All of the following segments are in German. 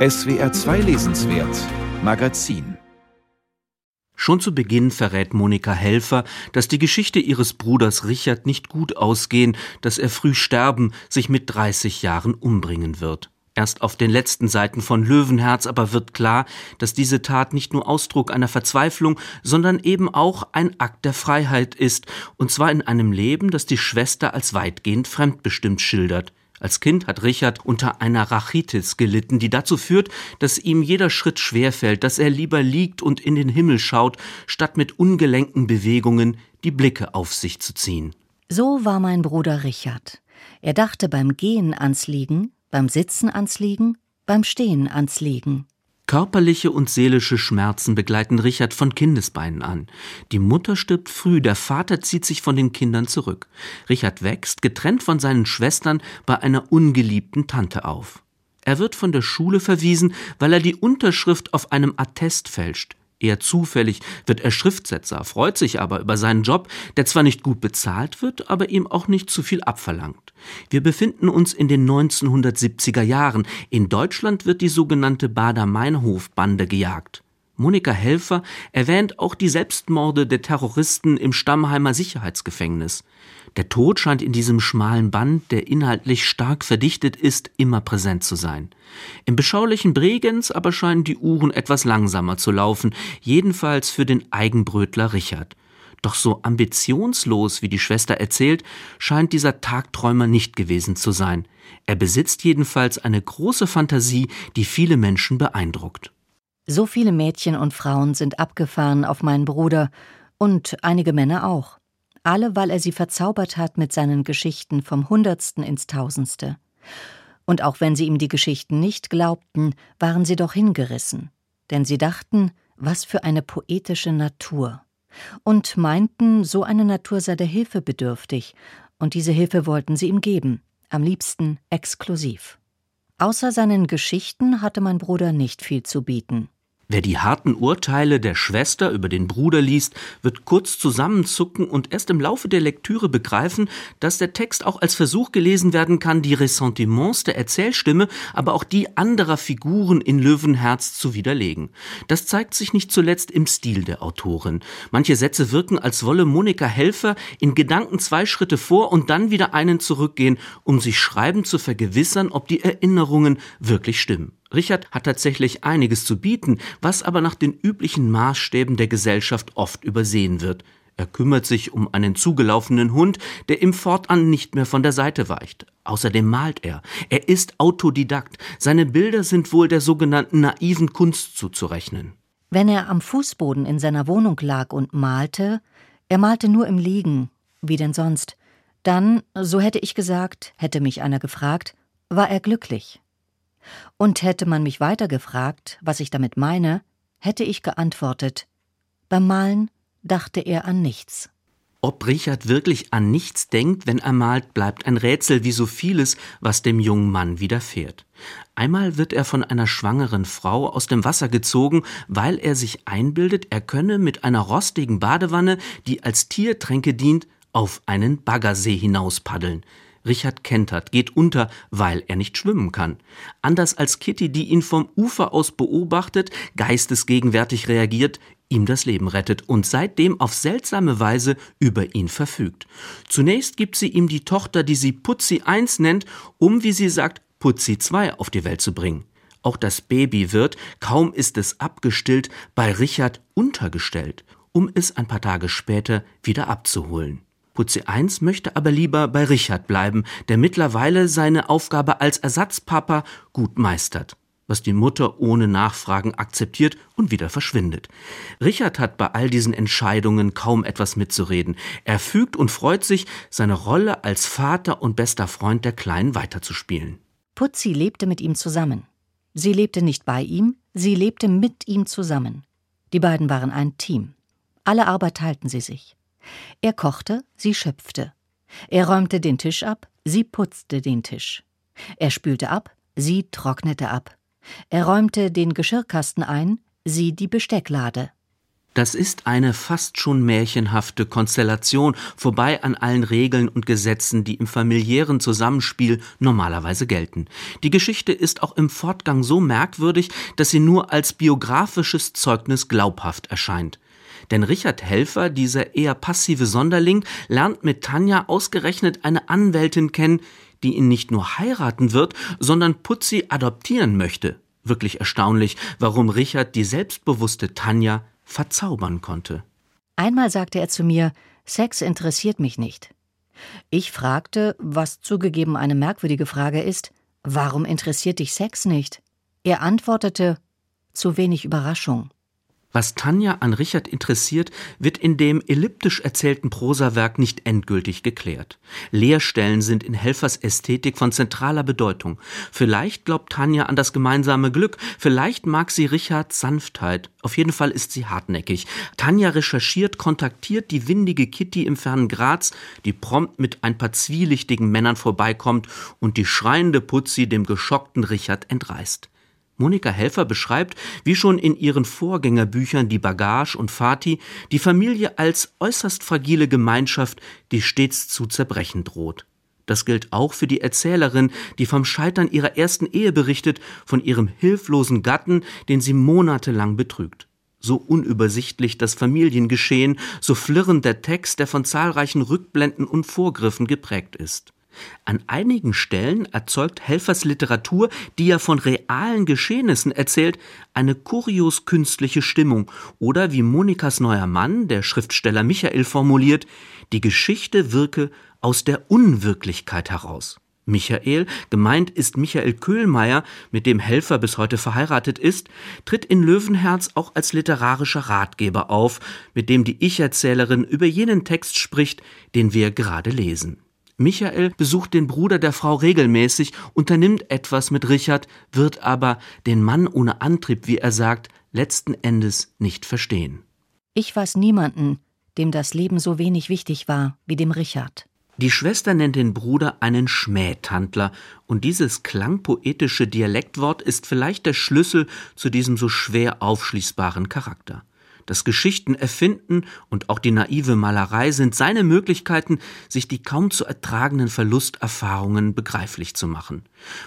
SWR 2 Lesenswert Magazin Schon zu Beginn verrät Monika Helfer, dass die Geschichte ihres Bruders Richard nicht gut ausgehen, dass er früh sterben, sich mit 30 Jahren umbringen wird. Erst auf den letzten Seiten von Löwenherz aber wird klar, dass diese Tat nicht nur Ausdruck einer Verzweiflung, sondern eben auch ein Akt der Freiheit ist, und zwar in einem Leben, das die Schwester als weitgehend fremdbestimmt schildert. Als Kind hat Richard unter einer Rachitis gelitten, die dazu führt, dass ihm jeder Schritt schwerfällt, dass er lieber liegt und in den Himmel schaut, statt mit ungelenken Bewegungen die Blicke auf sich zu ziehen. So war mein Bruder Richard. Er dachte beim Gehen ans Liegen, beim Sitzen ans Liegen, beim Stehen ans Liegen. Körperliche und seelische Schmerzen begleiten Richard von Kindesbeinen an. Die Mutter stirbt früh, der Vater zieht sich von den Kindern zurück. Richard wächst, getrennt von seinen Schwestern, bei einer ungeliebten Tante auf. Er wird von der Schule verwiesen, weil er die Unterschrift auf einem Attest fälscht. Eher zufällig wird er Schriftsetzer, freut sich aber über seinen Job, der zwar nicht gut bezahlt wird, aber ihm auch nicht zu viel abverlangt. Wir befinden uns in den 1970er Jahren. In Deutschland wird die sogenannte Bader-Meinhof-Bande gejagt. Monika Helfer erwähnt auch die Selbstmorde der Terroristen im Stammheimer Sicherheitsgefängnis. Der Tod scheint in diesem schmalen Band, der inhaltlich stark verdichtet ist, immer präsent zu sein. Im beschaulichen Bregenz aber scheinen die Uhren etwas langsamer zu laufen, jedenfalls für den Eigenbrötler Richard. Doch so ambitionslos, wie die Schwester erzählt, scheint dieser Tagträumer nicht gewesen zu sein. Er besitzt jedenfalls eine große Fantasie, die viele Menschen beeindruckt. So viele Mädchen und Frauen sind abgefahren auf meinen Bruder und einige Männer auch alle weil er sie verzaubert hat mit seinen Geschichten vom Hundertsten ins Tausendste. Und auch wenn sie ihm die Geschichten nicht glaubten, waren sie doch hingerissen, denn sie dachten, was für eine poetische Natur, und meinten, so eine Natur sei der Hilfe bedürftig, und diese Hilfe wollten sie ihm geben, am liebsten exklusiv. Außer seinen Geschichten hatte mein Bruder nicht viel zu bieten. Wer die harten Urteile der Schwester über den Bruder liest, wird kurz zusammenzucken und erst im Laufe der Lektüre begreifen, dass der Text auch als Versuch gelesen werden kann, die Ressentiments der Erzählstimme, aber auch die anderer Figuren in Löwenherz zu widerlegen. Das zeigt sich nicht zuletzt im Stil der Autorin. Manche Sätze wirken, als wolle Monika Helfer in Gedanken zwei Schritte vor und dann wieder einen zurückgehen, um sich schreiben zu vergewissern, ob die Erinnerungen wirklich stimmen. Richard hat tatsächlich einiges zu bieten, was aber nach den üblichen Maßstäben der Gesellschaft oft übersehen wird. Er kümmert sich um einen zugelaufenen Hund, der ihm fortan nicht mehr von der Seite weicht. Außerdem malt er. Er ist Autodidakt. Seine Bilder sind wohl der sogenannten naiven Kunst zuzurechnen. Wenn er am Fußboden in seiner Wohnung lag und malte, er malte nur im Liegen, wie denn sonst, dann, so hätte ich gesagt, hätte mich einer gefragt, war er glücklich. Und hätte man mich weiter gefragt, was ich damit meine, hätte ich geantwortet Beim Malen dachte er an nichts. Ob Richard wirklich an nichts denkt, wenn er malt, bleibt ein Rätsel wie so vieles, was dem jungen Mann widerfährt. Einmal wird er von einer schwangeren Frau aus dem Wasser gezogen, weil er sich einbildet, er könne mit einer rostigen Badewanne, die als Tiertränke dient, auf einen Baggersee hinauspaddeln. Richard kentert, geht unter, weil er nicht schwimmen kann. Anders als Kitty, die ihn vom Ufer aus beobachtet, geistesgegenwärtig reagiert, ihm das Leben rettet und seitdem auf seltsame Weise über ihn verfügt. Zunächst gibt sie ihm die Tochter, die sie Putzi 1 nennt, um, wie sie sagt, Putzi 2 auf die Welt zu bringen. Auch das Baby wird, kaum ist es abgestillt, bei Richard untergestellt, um es ein paar Tage später wieder abzuholen. Putzi 1 möchte aber lieber bei Richard bleiben, der mittlerweile seine Aufgabe als Ersatzpapa gut meistert, was die Mutter ohne Nachfragen akzeptiert und wieder verschwindet. Richard hat bei all diesen Entscheidungen kaum etwas mitzureden. Er fügt und freut sich, seine Rolle als Vater und bester Freund der Kleinen weiterzuspielen. Putzi lebte mit ihm zusammen. Sie lebte nicht bei ihm, sie lebte mit ihm zusammen. Die beiden waren ein Team. Alle Arbeit teilten sie sich. Er kochte, sie schöpfte. Er räumte den Tisch ab, sie putzte den Tisch. Er spülte ab, sie trocknete ab. Er räumte den Geschirrkasten ein, sie die Bestecklade. Das ist eine fast schon märchenhafte Konstellation, vorbei an allen Regeln und Gesetzen, die im familiären Zusammenspiel normalerweise gelten. Die Geschichte ist auch im Fortgang so merkwürdig, dass sie nur als biografisches Zeugnis glaubhaft erscheint. Denn Richard Helfer, dieser eher passive Sonderling, lernt mit Tanja ausgerechnet eine Anwältin kennen, die ihn nicht nur heiraten wird, sondern Putzi adoptieren möchte. Wirklich erstaunlich, warum Richard die selbstbewusste Tanja verzaubern konnte. Einmal sagte er zu mir, Sex interessiert mich nicht. Ich fragte, was zugegeben eine merkwürdige Frage ist, warum interessiert dich Sex nicht? Er antwortete, zu wenig Überraschung. Was Tanja an Richard interessiert, wird in dem elliptisch erzählten Prosawerk nicht endgültig geklärt. Leerstellen sind in Helfers Ästhetik von zentraler Bedeutung. Vielleicht glaubt Tanja an das gemeinsame Glück, vielleicht mag sie Richards Sanftheit. Auf jeden Fall ist sie hartnäckig. Tanja recherchiert, kontaktiert die windige Kitty im fernen Graz, die prompt mit ein paar zwielichtigen Männern vorbeikommt und die schreiende Putzi dem geschockten Richard entreißt. Monika Helfer beschreibt, wie schon in ihren Vorgängerbüchern Die Bagage und Fati, die Familie als äußerst fragile Gemeinschaft, die stets zu zerbrechen droht. Das gilt auch für die Erzählerin, die vom Scheitern ihrer ersten Ehe berichtet, von ihrem hilflosen Gatten, den sie monatelang betrügt. So unübersichtlich das Familiengeschehen, so flirrend der Text, der von zahlreichen Rückblenden und Vorgriffen geprägt ist. An einigen Stellen erzeugt Helfers Literatur, die ja von realen Geschehnissen erzählt, eine kurios künstliche Stimmung oder wie Monikas neuer Mann, der Schriftsteller Michael formuliert, die Geschichte wirke aus der Unwirklichkeit heraus. Michael, gemeint ist Michael Köhlmeier, mit dem Helfer bis heute verheiratet ist, tritt in Löwenherz auch als literarischer Ratgeber auf, mit dem die Ich-Erzählerin über jenen Text spricht, den wir gerade lesen. Michael besucht den Bruder der Frau regelmäßig, unternimmt etwas mit Richard, wird aber den Mann ohne Antrieb, wie er sagt, letzten Endes nicht verstehen. Ich weiß niemanden, dem das Leben so wenig wichtig war wie dem Richard. Die Schwester nennt den Bruder einen Schmähtandler, und dieses klangpoetische Dialektwort ist vielleicht der Schlüssel zu diesem so schwer aufschließbaren Charakter. Das Geschichten erfinden und auch die naive Malerei sind seine Möglichkeiten, sich die kaum zu ertragenden Verlusterfahrungen begreiflich zu machen.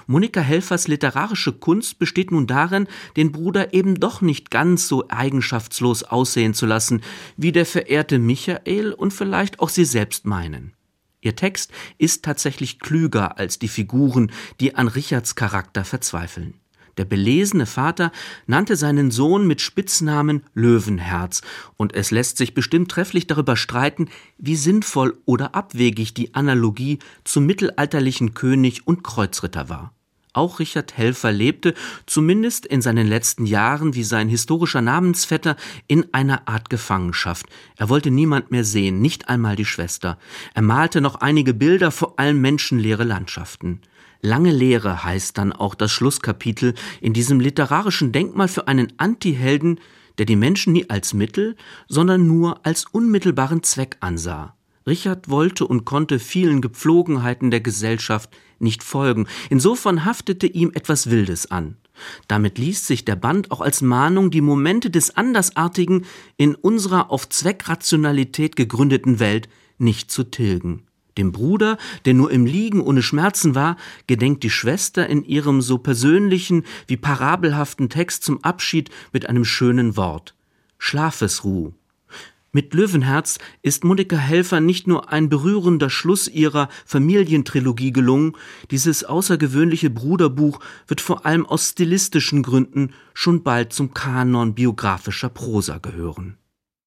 Monika Helfers literarische Kunst besteht nun darin, den Bruder eben doch nicht ganz so eigenschaftslos aussehen zu lassen, wie der verehrte Michael und vielleicht auch sie selbst meinen. Ihr Text ist tatsächlich klüger als die Figuren, die an Richards Charakter verzweifeln. Der belesene Vater nannte seinen Sohn mit Spitznamen Löwenherz, und es lässt sich bestimmt trefflich darüber streiten, wie sinnvoll oder abwegig die Analogie zum mittelalterlichen König und Kreuzritter war. Auch Richard Helfer lebte, zumindest in seinen letzten Jahren wie sein historischer Namensvetter, in einer Art Gefangenschaft. Er wollte niemand mehr sehen, nicht einmal die Schwester. Er malte noch einige Bilder, vor allem menschenleere Landschaften. Lange Lehre heißt dann auch das Schlusskapitel in diesem literarischen Denkmal für einen Antihelden, der die Menschen nie als Mittel, sondern nur als unmittelbaren Zweck ansah. Richard wollte und konnte vielen Gepflogenheiten der Gesellschaft nicht folgen. Insofern haftete ihm etwas Wildes an. Damit liest sich der Band auch als Mahnung, die Momente des Andersartigen in unserer auf Zweckrationalität gegründeten Welt nicht zu tilgen. Dem Bruder, der nur im Liegen ohne Schmerzen war, gedenkt die Schwester in ihrem so persönlichen wie parabelhaften Text zum Abschied mit einem schönen Wort. Schlafesruh. Mit Löwenherz ist Monika Helfer nicht nur ein berührender Schluss ihrer Familientrilogie gelungen, dieses außergewöhnliche Bruderbuch wird vor allem aus stilistischen Gründen schon bald zum Kanon biografischer Prosa gehören.